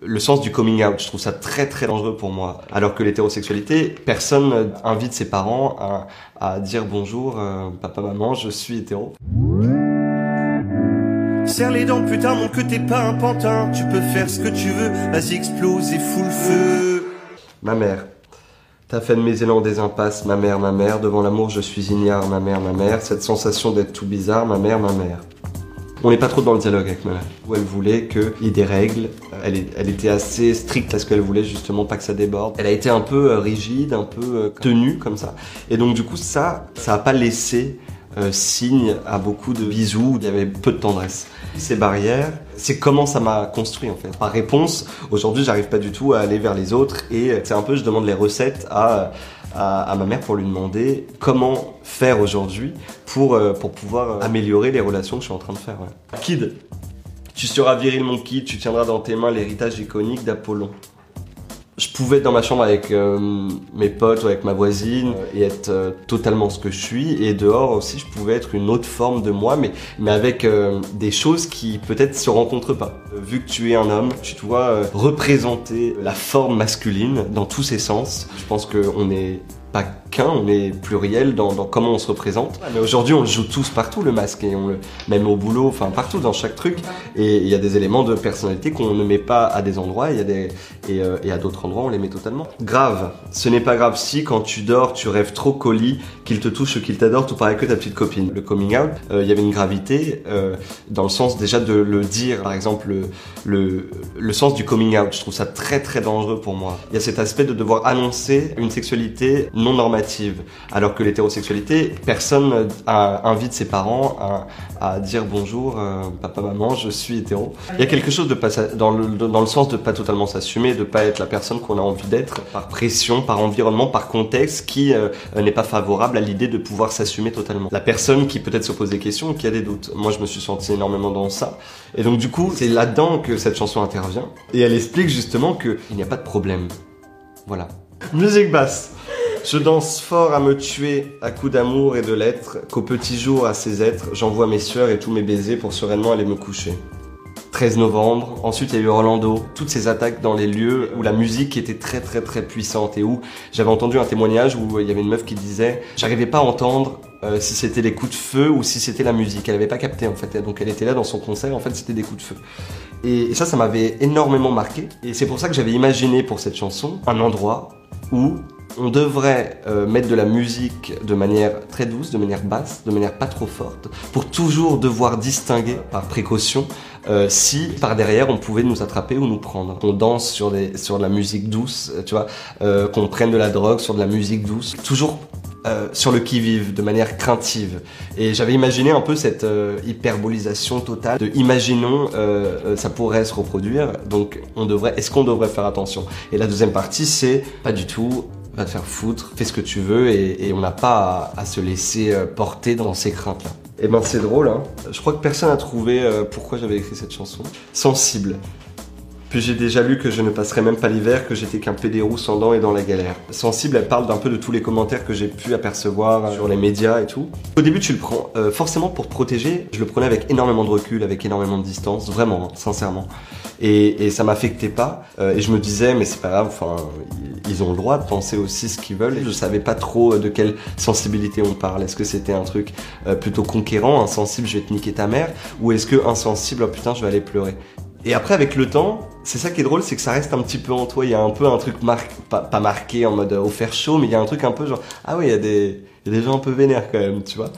Le sens du coming out, je trouve ça très très dangereux pour moi. Alors que l'hétérosexualité, personne invite ses parents à, dire bonjour, euh, papa, maman, je suis hétéro. Serre les dents, putain, mon que t'es pas un pantin. Tu peux faire ce que tu veux, vas-y explose et fous le feu. Ma mère. T'as fait de mes élans des impasses, ma mère, ma mère. Devant l'amour, je suis ignare, ma mère, ma mère. Cette sensation d'être tout bizarre, ma mère, ma mère. On n'est pas trop dans le dialogue avec ma mère. Où elle voulait qu'il y ait des règles. Elle, était assez stricte à ce qu'elle voulait justement pas que ça déborde. Elle a été un peu euh, rigide, un peu euh, tenue comme ça. Et donc du coup ça, ça a pas laissé euh, signe à beaucoup de bisous. Il y avait peu de tendresse. Ces barrières, c'est comment ça m'a construit en fait. Par réponse, aujourd'hui j'arrive pas du tout à aller vers les autres et c'est un peu je demande les recettes à à, ma mère pour lui demander comment faire aujourd'hui pour, euh, pour pouvoir euh, améliorer les relations que je suis en train de faire. Kid, tu seras viril mon kid, tu tiendras dans tes mains l'héritage iconique d'Apollon je pouvais être dans ma chambre avec euh, mes potes ou avec ma voisine et être euh, totalement ce que je suis et dehors aussi je pouvais être une autre forme de moi mais mais avec euh, des choses qui peut-être se rencontrent pas. Vu que tu es un homme, tu dois représenter la forme masculine dans tous ses sens. Je pense qu'on est pas qu'un, on est pluriel dans, comment on se représente. Mais aujourd'hui, on le joue tous partout le masque et on le même au boulot, enfin partout dans chaque truc. Et il y a des éléments de personnalité qu'on ne met pas à des endroits, y a des et, euh, et à d'autres endroits on les met totalement. Grave, ce n'est pas grave si quand tu dors, tu rêves trop colis, qu'il te touche, qu'il t'adore, tout pareil que ta petite copine. Le coming out, euh, il y avait une gravité euh, dans le sens déjà de le dire, par exemple le, le le sens du coming out. Je trouve ça très très dangereux pour moi. Il y a cet aspect de devoir annoncer une sexualité non normative. Alors que l'hétérosexualité, personne invite ses parents à, dire bonjour, euh, papa, maman, je suis hétéro. Il y a quelque chose de pas, dans, le, dans le sens de pas totalement s'assumer, de pas être la personne qu'on a envie d'être par pression, par environnement, par contexte qui euh, n'est pas favorable à l'idée de pouvoir s'assumer totalement. La personne qui peut-être se pose des questions, qui a des doutes. Moi, je me suis senti énormément dans ça. Et donc, du coup, c'est là-dedans que cette chanson intervient. Et elle explique justement qu'il n'y a pas de problème. Voilà. Musique basse. Je danse fort à me tuer à coups d'amour et de lettres, qu'au petit jour à ces êtres, j'envoie mes sueurs et tous mes baisers pour sereinement aller me coucher. 13 novembre, ensuite il y a eu Orlando, toutes ces attaques dans les lieux où la musique était très très très puissante et où j'avais entendu un témoignage où il y avait une meuf qui disait j'arrivais pas à entendre euh, si c'était les coups de feu ou si c'était la musique. Elle avait pas capté en fait, donc elle était là dans son concert, en fait c'était des coups de feu. Et ça, ça m'avait énormément marqué. Et c'est pour ça que j'avais imaginé pour cette chanson un endroit où on devrait euh, mettre de la musique de manière très douce, de manière basse, de manière pas trop forte, pour toujours devoir distinguer par précaution euh, si par derrière on pouvait nous attraper ou nous prendre. On danse sur, de la musique douce, tu vois, euh, qu'on prenne de la drogue sur de la musique douce, toujours sur le qui-vive, de manière craintive. Et j'avais imaginé un peu cette hyperbolisation totale de imaginons ça pourrait se reproduire, donc on devrait, est-ce qu'on devrait faire attention? Et la deuxième partie, c'est pas du tout va te faire foutre, fais ce que tu veux et, on n'a pas à, se laisser euh, porter dans ces craintes-là. Et eh ben c'est drôle, hein. Je crois que personne n'a trouvé euh, pourquoi j'avais écrit cette chanson. Sensible. Puis j'ai déjà lu que je ne passerais même pas l'hiver, que j'étais qu'un pédérou sans dents et dans la galère. Sensible, elle parle d'un peu de tous les commentaires que j'ai pu apercevoir euh, sur les médias et tout. Au début, tu le prends forcément pour protéger. Je le prenais avec énormément de recul, avec énormément de distance, vraiment, hein, sincèrement. Et, et ça m'affectait pas. et je me disais, mais c'est pas grave, enfin, ils ont le droit de penser aussi ce qu'ils veulent. Je savais pas trop euh, de quelle sensibilité on parle. Est-ce que c'était un truc euh, plutôt conquérant, insensible, je vais te niquer ta mère, ou est-ce que insensible, oh putain, je vais aller pleurer? Et après, avec le temps, c'est ça qui est drôle, c'est que ça reste un petit peu en toi. Il y a un peu un truc pas, marqué en mode euh, au faire chaud, mais il y a un truc un peu genre, ah oui, il y a des, y a des gens un peu vénères quand même, tu vois.